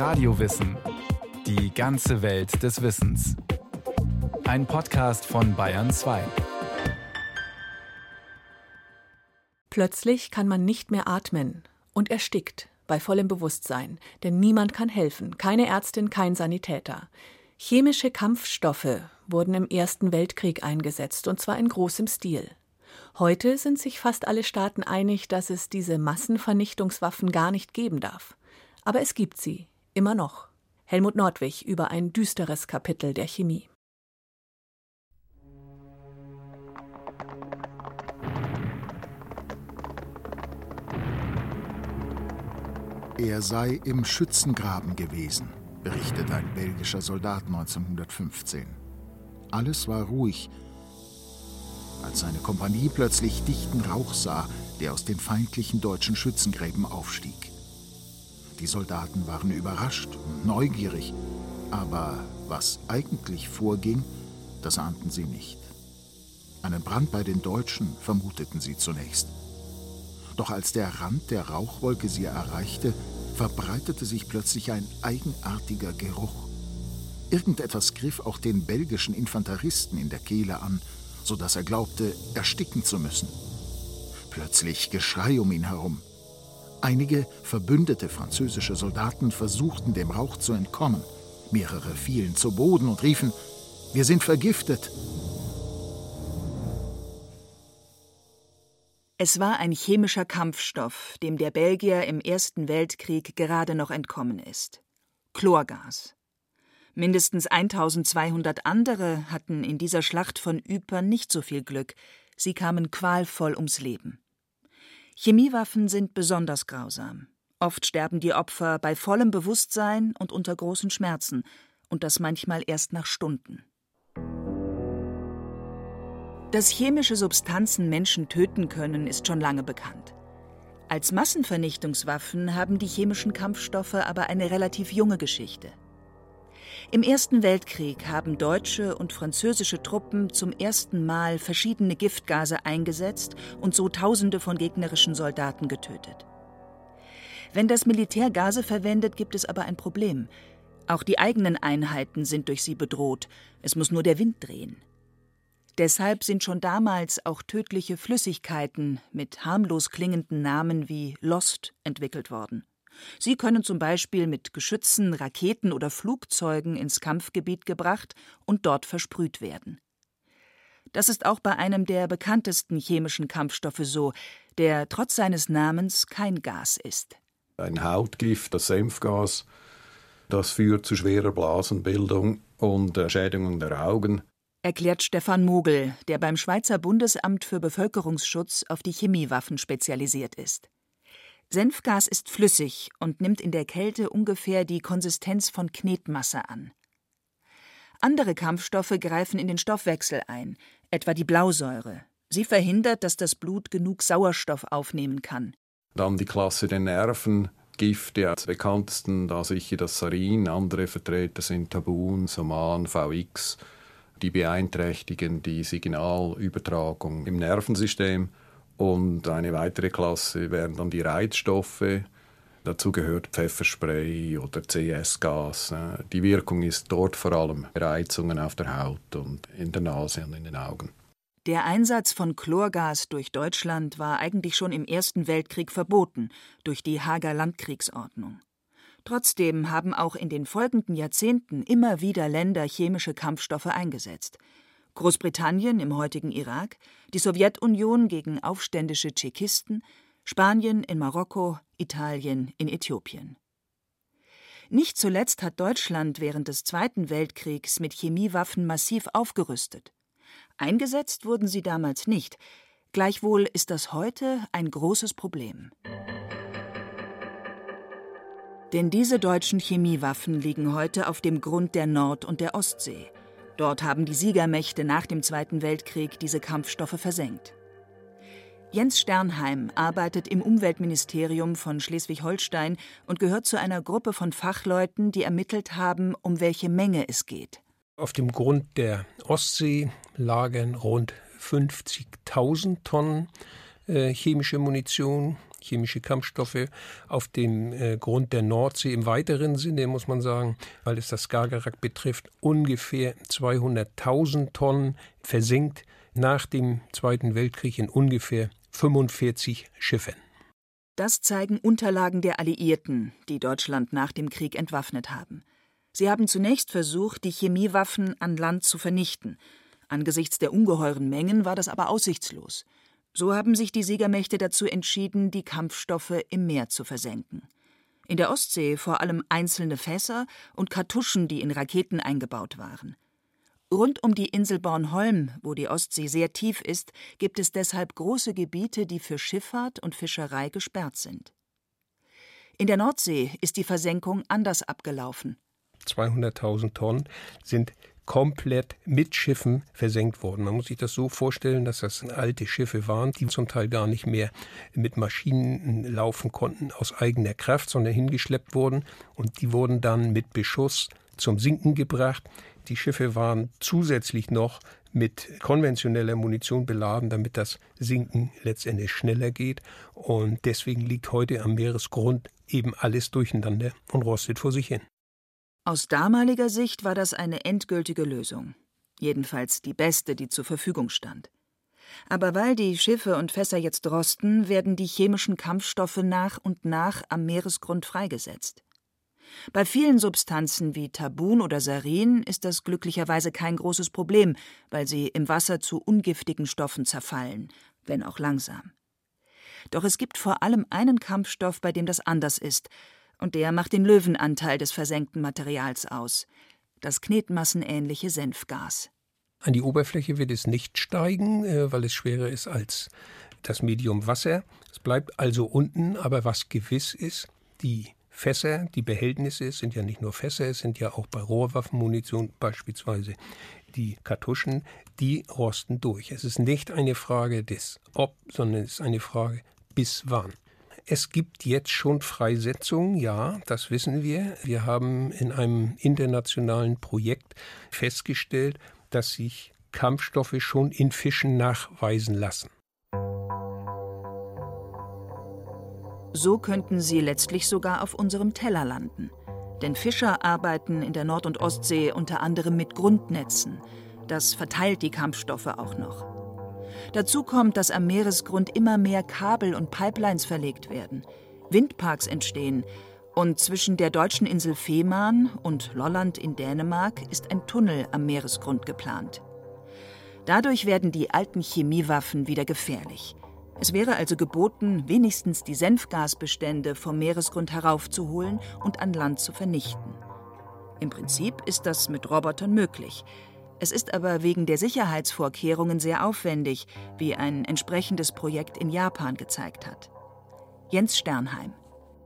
Radiowissen. Die ganze Welt des Wissens. Ein Podcast von Bayern 2. Plötzlich kann man nicht mehr atmen und erstickt bei vollem Bewusstsein, denn niemand kann helfen, keine Ärztin, kein Sanitäter. Chemische Kampfstoffe wurden im Ersten Weltkrieg eingesetzt, und zwar in großem Stil. Heute sind sich fast alle Staaten einig, dass es diese Massenvernichtungswaffen gar nicht geben darf. Aber es gibt sie, immer noch. Helmut Nordwig über ein düsteres Kapitel der Chemie. Er sei im Schützengraben gewesen, berichtet ein belgischer Soldat 1915. Alles war ruhig, als seine Kompanie plötzlich dichten Rauch sah, der aus den feindlichen deutschen Schützengräben aufstieg. Die Soldaten waren überrascht und neugierig, aber was eigentlich vorging, das ahnten sie nicht. Einen Brand bei den Deutschen vermuteten sie zunächst. Doch als der Rand der Rauchwolke sie erreichte, verbreitete sich plötzlich ein eigenartiger Geruch. Irgendetwas griff auch den belgischen Infanteristen in der Kehle an, so dass er glaubte, ersticken zu müssen. Plötzlich Geschrei um ihn herum. Einige verbündete französische Soldaten versuchten dem Rauch zu entkommen. Mehrere fielen zu Boden und riefen, wir sind vergiftet. Es war ein chemischer Kampfstoff, dem der Belgier im Ersten Weltkrieg gerade noch entkommen ist. Chlorgas. Mindestens 1200 andere hatten in dieser Schlacht von Ypern nicht so viel Glück. Sie kamen qualvoll ums Leben. Chemiewaffen sind besonders grausam. Oft sterben die Opfer bei vollem Bewusstsein und unter großen Schmerzen, und das manchmal erst nach Stunden. Dass chemische Substanzen Menschen töten können, ist schon lange bekannt. Als Massenvernichtungswaffen haben die chemischen Kampfstoffe aber eine relativ junge Geschichte. Im Ersten Weltkrieg haben deutsche und französische Truppen zum ersten Mal verschiedene Giftgase eingesetzt und so Tausende von gegnerischen Soldaten getötet. Wenn das Militär Gase verwendet, gibt es aber ein Problem. Auch die eigenen Einheiten sind durch sie bedroht. Es muss nur der Wind drehen. Deshalb sind schon damals auch tödliche Flüssigkeiten mit harmlos klingenden Namen wie Lost entwickelt worden. Sie können zum Beispiel mit Geschützen, Raketen oder Flugzeugen ins Kampfgebiet gebracht und dort versprüht werden. Das ist auch bei einem der bekanntesten chemischen Kampfstoffe so, der trotz seines Namens kein Gas ist. Ein Hautgift, das Senfgas, das führt zu schwerer Blasenbildung und Schädigungen der Augen erklärt Stefan Mogel, der beim Schweizer Bundesamt für Bevölkerungsschutz auf die Chemiewaffen spezialisiert ist. Senfgas ist flüssig und nimmt in der Kälte ungefähr die Konsistenz von Knetmasse an. Andere Kampfstoffe greifen in den Stoffwechsel ein, etwa die Blausäure. Sie verhindert, dass das Blut genug Sauerstoff aufnehmen kann. Dann die Klasse der Nervengifte, als bekanntesten da sicher das Sarin, andere Vertreter sind Tabun, Soman, VX die beeinträchtigen die Signalübertragung im Nervensystem. Und eine weitere Klasse wären dann die Reizstoffe. Dazu gehört Pfefferspray oder CS-Gas. Die Wirkung ist dort vor allem Reizungen auf der Haut und in der Nase und in den Augen. Der Einsatz von Chlorgas durch Deutschland war eigentlich schon im Ersten Weltkrieg verboten durch die Hager Landkriegsordnung. Trotzdem haben auch in den folgenden Jahrzehnten immer wieder Länder chemische Kampfstoffe eingesetzt. Großbritannien im heutigen Irak, die Sowjetunion gegen aufständische Tschechisten, Spanien in Marokko, Italien in Äthiopien. Nicht zuletzt hat Deutschland während des Zweiten Weltkriegs mit Chemiewaffen massiv aufgerüstet. Eingesetzt wurden sie damals nicht, gleichwohl ist das heute ein großes Problem. Denn diese deutschen Chemiewaffen liegen heute auf dem Grund der Nord- und der Ostsee. Dort haben die Siegermächte nach dem Zweiten Weltkrieg diese Kampfstoffe versenkt. Jens Sternheim arbeitet im Umweltministerium von Schleswig-Holstein und gehört zu einer Gruppe von Fachleuten, die ermittelt haben, um welche Menge es geht. Auf dem Grund der Ostsee lagen rund 50.000 Tonnen äh, chemische Munition chemische Kampfstoffe auf dem äh, Grund der Nordsee im weiteren Sinne, muss man sagen, weil es das Skagerrak betrifft, ungefähr 200.000 Tonnen versenkt nach dem Zweiten Weltkrieg in ungefähr 45 Schiffen. Das zeigen Unterlagen der Alliierten, die Deutschland nach dem Krieg entwaffnet haben. Sie haben zunächst versucht, die Chemiewaffen an Land zu vernichten. Angesichts der ungeheuren Mengen war das aber aussichtslos. So haben sich die Siegermächte dazu entschieden, die Kampfstoffe im Meer zu versenken. In der Ostsee vor allem einzelne Fässer und Kartuschen, die in Raketen eingebaut waren. Rund um die Insel Bornholm, wo die Ostsee sehr tief ist, gibt es deshalb große Gebiete, die für Schifffahrt und Fischerei gesperrt sind. In der Nordsee ist die Versenkung anders abgelaufen. 200.000 Tonnen sind komplett mit Schiffen versenkt worden. Man muss sich das so vorstellen, dass das alte Schiffe waren, die zum Teil gar nicht mehr mit Maschinen laufen konnten aus eigener Kraft, sondern hingeschleppt wurden und die wurden dann mit Beschuss zum Sinken gebracht. Die Schiffe waren zusätzlich noch mit konventioneller Munition beladen, damit das Sinken letztendlich schneller geht. Und deswegen liegt heute am Meeresgrund eben alles durcheinander und rostet vor sich hin. Aus damaliger Sicht war das eine endgültige Lösung. Jedenfalls die beste, die zur Verfügung stand. Aber weil die Schiffe und Fässer jetzt rosten, werden die chemischen Kampfstoffe nach und nach am Meeresgrund freigesetzt. Bei vielen Substanzen wie Tabun oder Sarin ist das glücklicherweise kein großes Problem, weil sie im Wasser zu ungiftigen Stoffen zerfallen, wenn auch langsam. Doch es gibt vor allem einen Kampfstoff, bei dem das anders ist, und der macht den Löwenanteil des versenkten Materials aus, das knetmassenähnliche Senfgas. An die Oberfläche wird es nicht steigen, äh, weil es schwerer ist als das Medium Wasser. Es bleibt also unten, aber was gewiss ist, die Fässer, die Behältnisse, sind ja nicht nur Fässer, es sind ja auch bei Rohrwaffenmunition beispielsweise die Kartuschen, die rosten durch. Es ist nicht eine Frage des Ob, sondern es ist eine Frage bis wann. Es gibt jetzt schon Freisetzungen, ja, das wissen wir. Wir haben in einem internationalen Projekt festgestellt, dass sich Kampfstoffe schon in Fischen nachweisen lassen. So könnten sie letztlich sogar auf unserem Teller landen. Denn Fischer arbeiten in der Nord- und Ostsee unter anderem mit Grundnetzen. Das verteilt die Kampfstoffe auch noch. Dazu kommt, dass am Meeresgrund immer mehr Kabel und Pipelines verlegt werden. Windparks entstehen. Und zwischen der deutschen Insel Fehmarn und Lolland in Dänemark ist ein Tunnel am Meeresgrund geplant. Dadurch werden die alten Chemiewaffen wieder gefährlich. Es wäre also geboten, wenigstens die Senfgasbestände vom Meeresgrund heraufzuholen und an Land zu vernichten. Im Prinzip ist das mit Robotern möglich. Es ist aber wegen der Sicherheitsvorkehrungen sehr aufwendig, wie ein entsprechendes Projekt in Japan gezeigt hat. Jens Sternheim.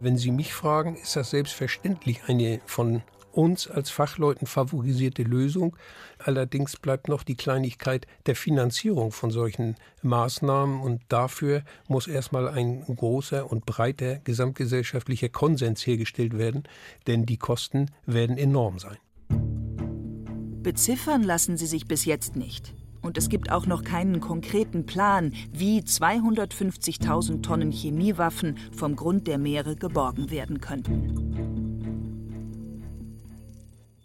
Wenn Sie mich fragen, ist das selbstverständlich eine von uns als Fachleuten favorisierte Lösung. Allerdings bleibt noch die Kleinigkeit der Finanzierung von solchen Maßnahmen und dafür muss erstmal ein großer und breiter gesamtgesellschaftlicher Konsens hergestellt werden, denn die Kosten werden enorm sein. Beziffern lassen sie sich bis jetzt nicht. Und es gibt auch noch keinen konkreten Plan, wie 250.000 Tonnen Chemiewaffen vom Grund der Meere geborgen werden könnten.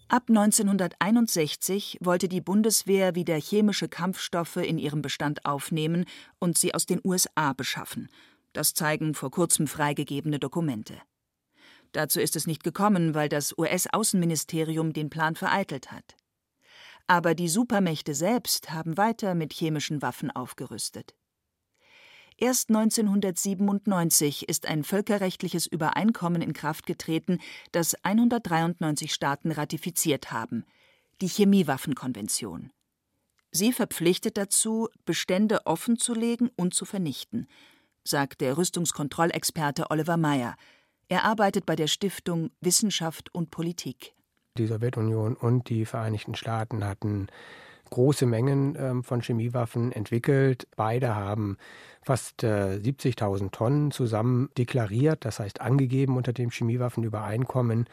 Ab 1961 wollte die Bundeswehr wieder chemische Kampfstoffe in ihrem Bestand aufnehmen und sie aus den USA beschaffen. Das zeigen vor kurzem freigegebene Dokumente. Dazu ist es nicht gekommen, weil das US-Außenministerium den Plan vereitelt hat. Aber die Supermächte selbst haben weiter mit chemischen Waffen aufgerüstet. Erst 1997 ist ein völkerrechtliches Übereinkommen in Kraft getreten, das 193 Staaten ratifiziert haben, die Chemiewaffenkonvention. Sie verpflichtet dazu, Bestände offenzulegen und zu vernichten, sagt der Rüstungskontrollexperte Oliver Meyer. Er arbeitet bei der Stiftung Wissenschaft und Politik. Die Sowjetunion und die Vereinigten Staaten hatten große Mengen ähm, von Chemiewaffen entwickelt. Beide haben fast äh, 70.000 Tonnen zusammen deklariert, das heißt angegeben unter dem Chemiewaffenübereinkommen.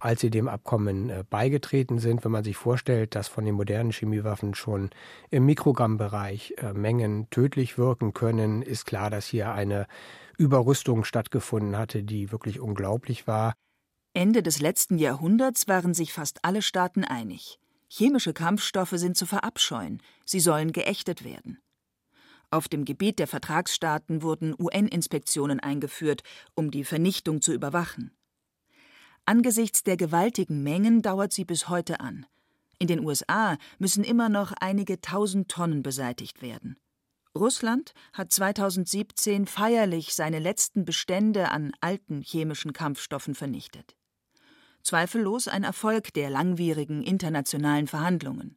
als sie dem Abkommen äh, beigetreten sind. Wenn man sich vorstellt, dass von den modernen Chemiewaffen schon im Mikrogrammbereich äh, Mengen tödlich wirken können, ist klar, dass hier eine Überrüstung stattgefunden hatte, die wirklich unglaublich war. Ende des letzten Jahrhunderts waren sich fast alle Staaten einig. Chemische Kampfstoffe sind zu verabscheuen, sie sollen geächtet werden. Auf dem Gebiet der Vertragsstaaten wurden UN-Inspektionen eingeführt, um die Vernichtung zu überwachen. Angesichts der gewaltigen Mengen dauert sie bis heute an. In den USA müssen immer noch einige tausend Tonnen beseitigt werden. Russland hat 2017 feierlich seine letzten Bestände an alten chemischen Kampfstoffen vernichtet. Zweifellos ein Erfolg der langwierigen internationalen Verhandlungen.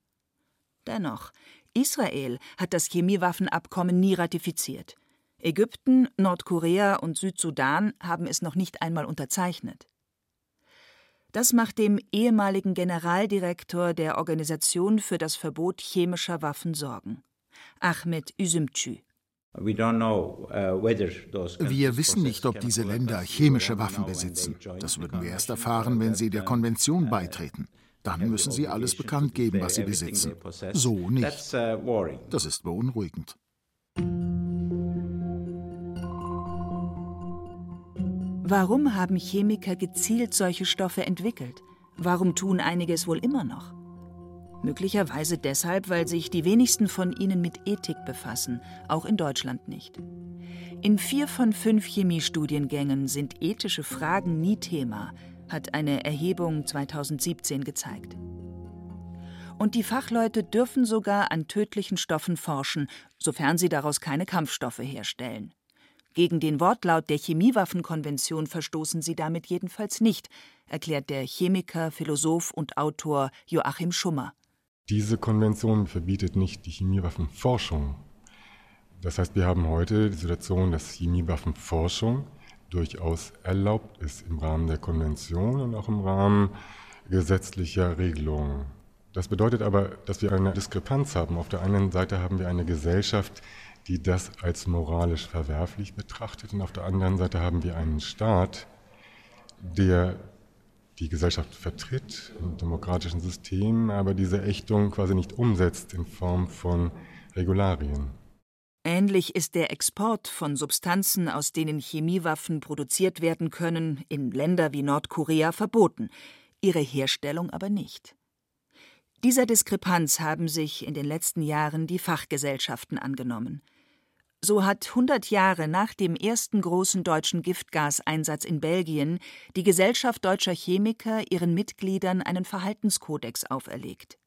Dennoch, Israel hat das Chemiewaffenabkommen nie ratifiziert. Ägypten, Nordkorea und Südsudan haben es noch nicht einmal unterzeichnet. Das macht dem ehemaligen Generaldirektor der Organisation für das Verbot chemischer Waffen Sorgen. Ahmed Üzümcü. Uh, wir wissen nicht, ob diese Länder chemische Waffen besitzen. Das würden wir erst erfahren, wenn sie der Konvention beitreten. Dann müssen sie alles bekannt geben, was sie besitzen. So nicht. Uh, das ist beunruhigend. Warum haben Chemiker gezielt solche Stoffe entwickelt? Warum tun einige es wohl immer noch? Möglicherweise deshalb, weil sich die wenigsten von ihnen mit Ethik befassen, auch in Deutschland nicht. In vier von fünf Chemiestudiengängen sind ethische Fragen nie Thema, hat eine Erhebung 2017 gezeigt. Und die Fachleute dürfen sogar an tödlichen Stoffen forschen, sofern sie daraus keine Kampfstoffe herstellen. Gegen den Wortlaut der Chemiewaffenkonvention verstoßen sie damit jedenfalls nicht, erklärt der Chemiker, Philosoph und Autor Joachim Schummer. Diese Konvention verbietet nicht die Chemiewaffenforschung. Das heißt, wir haben heute die Situation, dass Chemiewaffenforschung durchaus erlaubt ist im Rahmen der Konvention und auch im Rahmen gesetzlicher Regelungen. Das bedeutet aber, dass wir eine Diskrepanz haben. Auf der einen Seite haben wir eine Gesellschaft, die das als moralisch verwerflich betrachtet, und auf der anderen Seite haben wir einen Staat, der die Gesellschaft vertritt im demokratischen System, aber diese Ächtung quasi nicht umsetzt in Form von Regularien. Ähnlich ist der Export von Substanzen, aus denen Chemiewaffen produziert werden können, in Länder wie Nordkorea verboten, ihre Herstellung aber nicht. Dieser Diskrepanz haben sich in den letzten Jahren die Fachgesellschaften angenommen. So hat 100 Jahre nach dem ersten großen deutschen Giftgaseinsatz in Belgien die Gesellschaft deutscher Chemiker ihren Mitgliedern einen Verhaltenskodex auferlegt.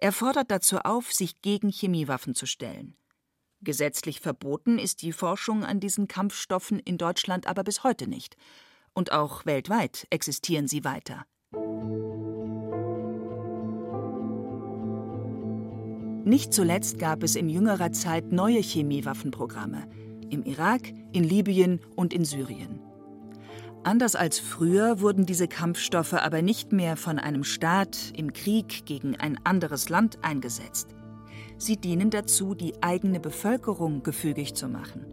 Er fordert dazu auf, sich gegen Chemiewaffen zu stellen. Gesetzlich verboten ist die Forschung an diesen Kampfstoffen in Deutschland aber bis heute nicht. Und auch weltweit existieren sie weiter. Nicht zuletzt gab es in jüngerer Zeit neue Chemiewaffenprogramme im Irak, in Libyen und in Syrien. Anders als früher wurden diese Kampfstoffe aber nicht mehr von einem Staat im Krieg gegen ein anderes Land eingesetzt. Sie dienen dazu, die eigene Bevölkerung gefügig zu machen.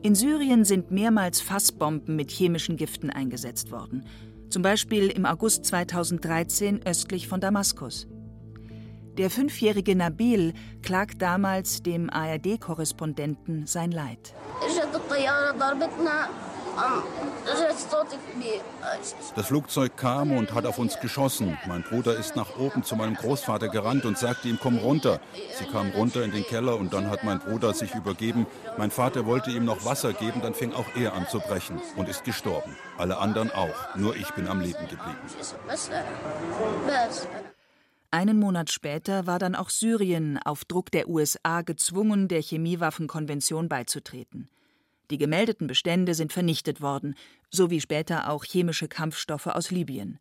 In Syrien sind mehrmals Fassbomben mit chemischen Giften eingesetzt worden, zum Beispiel im August 2013 östlich von Damaskus. Der fünfjährige Nabil klagt damals dem ARD-Korrespondenten sein Leid. Das Flugzeug kam und hat auf uns geschossen. Mein Bruder ist nach oben zu meinem Großvater gerannt und sagte ihm, komm runter. Sie kam runter in den Keller und dann hat mein Bruder sich übergeben. Mein Vater wollte ihm noch Wasser geben, dann fing auch er an zu brechen und ist gestorben. Alle anderen auch. Nur ich bin am Leben geblieben. Einen Monat später war dann auch Syrien auf Druck der USA gezwungen, der Chemiewaffenkonvention beizutreten. Die gemeldeten Bestände sind vernichtet worden, so wie später auch chemische Kampfstoffe aus Libyen.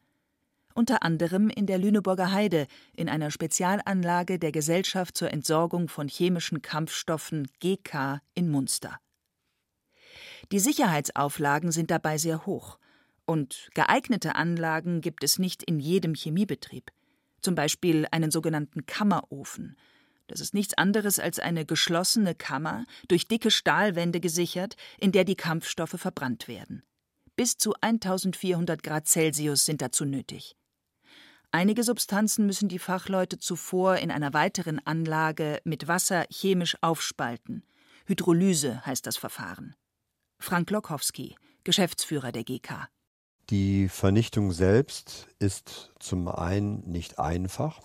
Unter anderem in der Lüneburger Heide, in einer Spezialanlage der Gesellschaft zur Entsorgung von chemischen Kampfstoffen GK in Munster. Die Sicherheitsauflagen sind dabei sehr hoch. Und geeignete Anlagen gibt es nicht in jedem Chemiebetrieb zum Beispiel einen sogenannten Kammerofen. Das ist nichts anderes als eine geschlossene Kammer, durch dicke Stahlwände gesichert, in der die Kampfstoffe verbrannt werden. Bis zu 1400 Grad Celsius sind dazu nötig. Einige Substanzen müssen die Fachleute zuvor in einer weiteren Anlage mit Wasser chemisch aufspalten. Hydrolyse heißt das Verfahren. Frank Lokowski, Geschäftsführer der GK. Die Vernichtung selbst ist zum einen nicht einfach,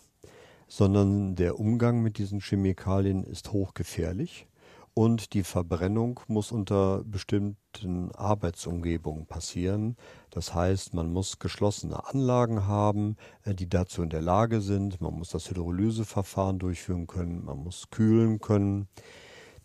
sondern der Umgang mit diesen Chemikalien ist hochgefährlich und die Verbrennung muss unter bestimmten Arbeitsumgebungen passieren. Das heißt, man muss geschlossene Anlagen haben, äh, die dazu in der Lage sind. Man muss das Hydrolyseverfahren durchführen können, man muss kühlen können.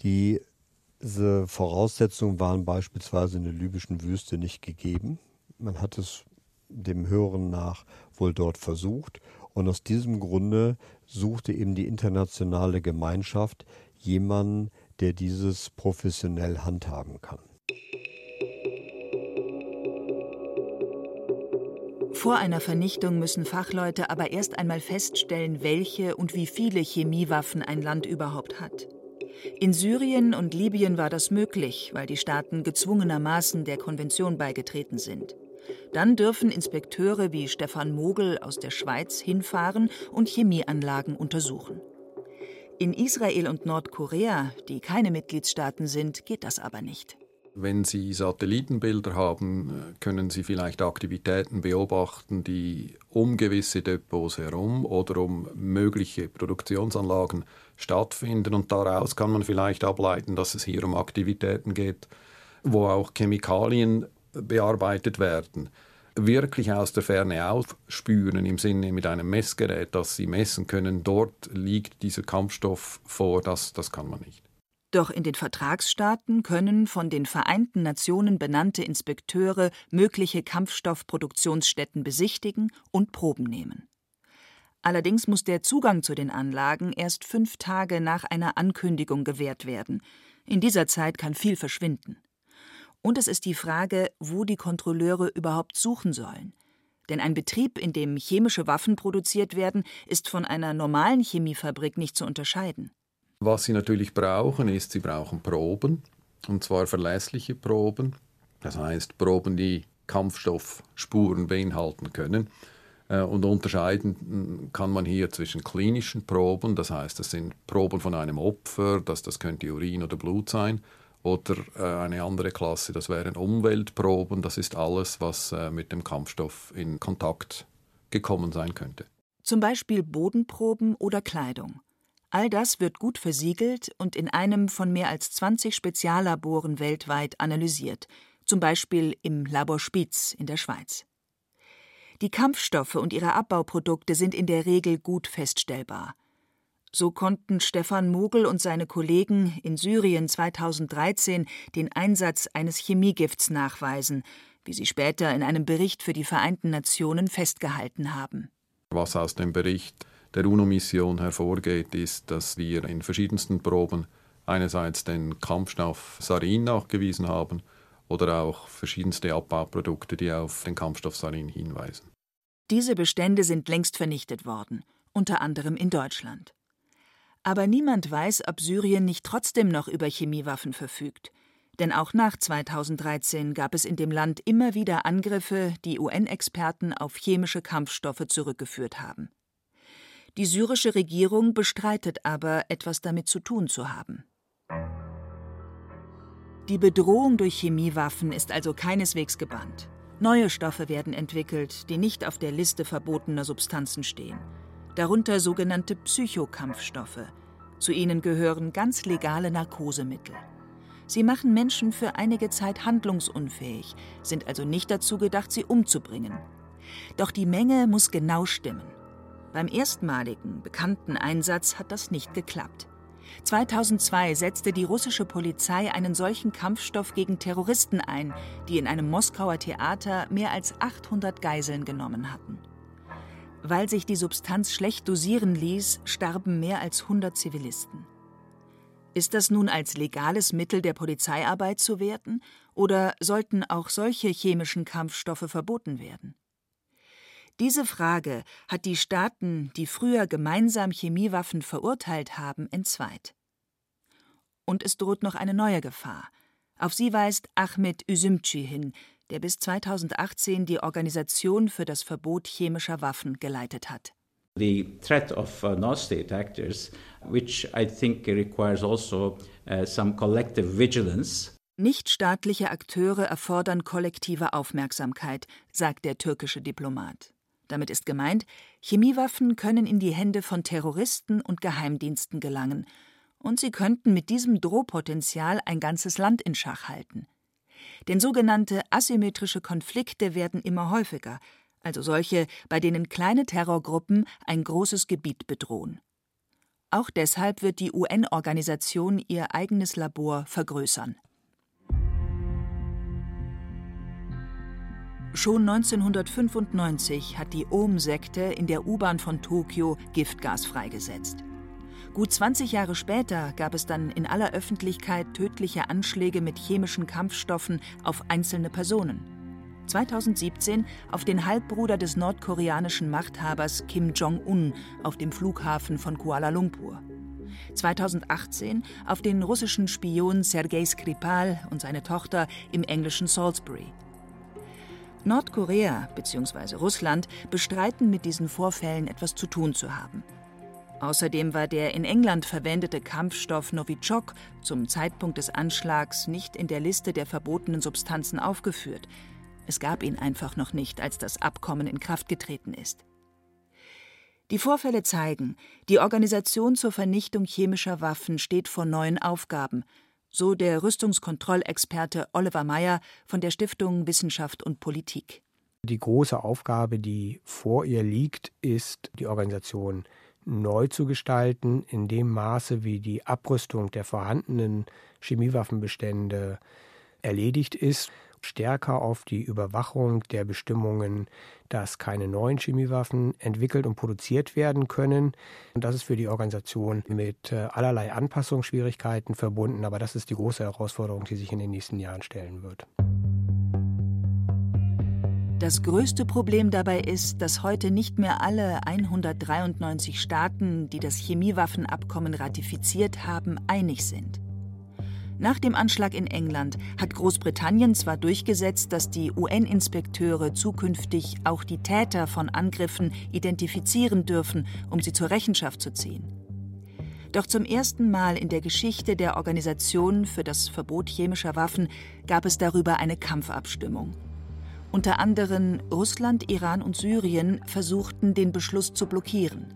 Diese Voraussetzungen waren beispielsweise in der libyschen Wüste nicht gegeben. Man hat es dem Hören nach wohl dort versucht. Und aus diesem Grunde suchte eben die internationale Gemeinschaft jemanden, der dieses professionell handhaben kann. Vor einer Vernichtung müssen Fachleute aber erst einmal feststellen, welche und wie viele Chemiewaffen ein Land überhaupt hat. In Syrien und Libyen war das möglich, weil die Staaten gezwungenermaßen der Konvention beigetreten sind. Dann dürfen Inspekteure wie Stefan Mogel aus der Schweiz hinfahren und Chemieanlagen untersuchen. In Israel und Nordkorea, die keine Mitgliedstaaten sind, geht das aber nicht. Wenn Sie Satellitenbilder haben, können Sie vielleicht Aktivitäten beobachten, die um gewisse Depots herum oder um mögliche Produktionsanlagen stattfinden. Und daraus kann man vielleicht ableiten, dass es hier um Aktivitäten geht, wo auch Chemikalien bearbeitet werden wirklich aus der Ferne aufspüren, im Sinne mit einem Messgerät, dass sie messen können, dort liegt dieser Kampfstoff vor, das, das kann man nicht. Doch in den Vertragsstaaten können von den Vereinten Nationen benannte Inspekteure mögliche Kampfstoffproduktionsstätten besichtigen und Proben nehmen. Allerdings muss der Zugang zu den Anlagen erst fünf Tage nach einer Ankündigung gewährt werden. In dieser Zeit kann viel verschwinden. Und es ist die Frage, wo die Kontrolleure überhaupt suchen sollen. Denn ein Betrieb, in dem chemische Waffen produziert werden, ist von einer normalen Chemiefabrik nicht zu unterscheiden. Was sie natürlich brauchen, ist, sie brauchen Proben, und zwar verlässliche Proben. Das heißt, Proben, die Kampfstoffspuren beinhalten können. Äh, und unterscheiden kann man hier zwischen klinischen Proben, das heißt, das sind Proben von einem Opfer, das, das könnte Urin oder Blut sein, oder äh, eine andere Klasse, das wären Umweltproben. Das ist alles, was äh, mit dem Kampfstoff in Kontakt gekommen sein könnte. Zum Beispiel Bodenproben oder Kleidung. All das wird gut versiegelt und in einem von mehr als 20 Speziallaboren weltweit analysiert, zum Beispiel im Labor Spitz in der Schweiz. Die Kampfstoffe und ihre Abbauprodukte sind in der Regel gut feststellbar. So konnten Stefan Mogel und seine Kollegen in Syrien 2013 den Einsatz eines Chemiegifts nachweisen, wie sie später in einem Bericht für die Vereinten Nationen festgehalten haben. Was aus dem Bericht der UNO-Mission hervorgeht, ist, dass wir in verschiedensten Proben einerseits den Kampfstoff Sarin nachgewiesen haben oder auch verschiedenste Abbauprodukte, die auf den Kampfstoff Sarin hinweisen. Diese Bestände sind längst vernichtet worden, unter anderem in Deutschland. Aber niemand weiß, ob Syrien nicht trotzdem noch über Chemiewaffen verfügt. Denn auch nach 2013 gab es in dem Land immer wieder Angriffe, die UN-Experten auf chemische Kampfstoffe zurückgeführt haben. Die syrische Regierung bestreitet aber, etwas damit zu tun zu haben. Die Bedrohung durch Chemiewaffen ist also keineswegs gebannt. Neue Stoffe werden entwickelt, die nicht auf der Liste verbotener Substanzen stehen darunter sogenannte Psychokampfstoffe. Zu ihnen gehören ganz legale Narkosemittel. Sie machen Menschen für einige Zeit handlungsunfähig, sind also nicht dazu gedacht, sie umzubringen. Doch die Menge muss genau stimmen. Beim erstmaligen, bekannten Einsatz hat das nicht geklappt. 2002 setzte die russische Polizei einen solchen Kampfstoff gegen Terroristen ein, die in einem Moskauer Theater mehr als 800 Geiseln genommen hatten. Weil sich die Substanz schlecht dosieren ließ, starben mehr als 100 Zivilisten. Ist das nun als legales Mittel der Polizeiarbeit zu werten oder sollten auch solche chemischen Kampfstoffe verboten werden? Diese Frage hat die Staaten, die früher gemeinsam Chemiewaffen verurteilt haben, entzweit. Und es droht noch eine neue Gefahr. Auf sie weist Ahmed Üzümci hin, der bis 2018 die Organisation für das Verbot chemischer Waffen geleitet hat. The threat of uh, non-state actors, which I think requires also uh, some collective vigilance. Nichtstaatliche Akteure erfordern kollektive Aufmerksamkeit, sagt der türkische Diplomat. Damit ist gemeint, Chemiewaffen können in die Hände von Terroristen und Geheimdiensten gelangen, und sie könnten mit diesem Drohpotenzial ein ganzes Land in Schach halten. Denn sogenannte asymmetrische Konflikte werden immer häufiger, also solche, bei denen kleine Terrorgruppen ein großes Gebiet bedrohen. Auch deshalb wird die UN-Organisation ihr eigenes Labor vergrößern. Schon 1995 hat die Ohm-Sekte in der U-Bahn von Tokio Giftgas freigesetzt. Gut 20 Jahre später gab es dann in aller Öffentlichkeit tödliche Anschläge mit chemischen Kampfstoffen auf einzelne Personen. 2017 auf den Halbbruder des nordkoreanischen Machthabers Kim Jong-un auf dem Flughafen von Kuala Lumpur. 2018 auf den russischen Spion Sergei Skripal und seine Tochter im englischen Salisbury. Nordkorea bzw. Russland bestreiten mit diesen Vorfällen etwas zu tun zu haben. Außerdem war der in England verwendete Kampfstoff Novichok zum Zeitpunkt des Anschlags nicht in der Liste der verbotenen Substanzen aufgeführt. Es gab ihn einfach noch nicht, als das Abkommen in Kraft getreten ist. Die Vorfälle zeigen, die Organisation zur Vernichtung chemischer Waffen steht vor neuen Aufgaben, so der Rüstungskontrollexperte Oliver Meyer von der Stiftung Wissenschaft und Politik. Die große Aufgabe, die vor ihr liegt, ist, die Organisation neu zu gestalten, in dem Maße, wie die Abrüstung der vorhandenen Chemiewaffenbestände erledigt ist stärker auf die Überwachung der Bestimmungen, dass keine neuen Chemiewaffen entwickelt und produziert werden können. Und das ist für die Organisation mit äh, allerlei Anpassungsschwierigkeiten verbunden, aber das ist die große Herausforderung, die sich in den nächsten Jahren stellen wird. Das größte Problem dabei ist, dass heute nicht mehr alle 193 Staaten, die das Chemiewaffenabkommen ratifiziert haben, einig sind. Nach dem Anschlag in England hat Großbritannien zwar durchgesetzt, dass die UN-Inspekteure zukünftig auch die Täter von Angriffen identifizieren dürfen, um sie zur Rechenschaft zu ziehen. Doch zum ersten Mal in der Geschichte der Organisation für das Verbot chemischer Waffen gab es darüber eine Kampfabstimmung. Unter anderem Russland, Iran und Syrien versuchten, den Beschluss zu blockieren.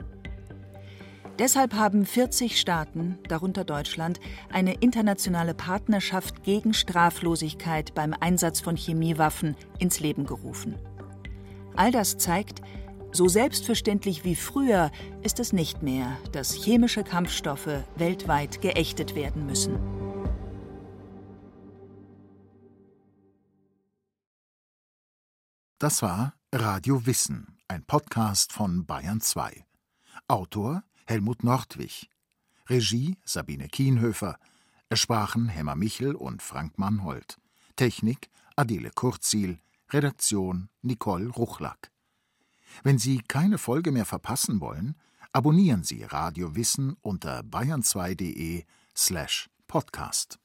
Deshalb haben 40 Staaten, darunter Deutschland, eine internationale Partnerschaft gegen Straflosigkeit beim Einsatz von Chemiewaffen ins Leben gerufen. All das zeigt, so selbstverständlich wie früher ist es nicht mehr, dass chemische Kampfstoffe weltweit geächtet werden müssen. Das war Radio Wissen, ein Podcast von Bayern 2. Autor Helmut Nordwig. Regie Sabine Kienhöfer. Es sprachen Hemmer Michel und Frank Mannhold. Technik Adele Kurzziel. Redaktion Nicole Ruchlack. Wenn Sie keine Folge mehr verpassen wollen, abonnieren Sie Radio Wissen unter bayern2.de slash podcast.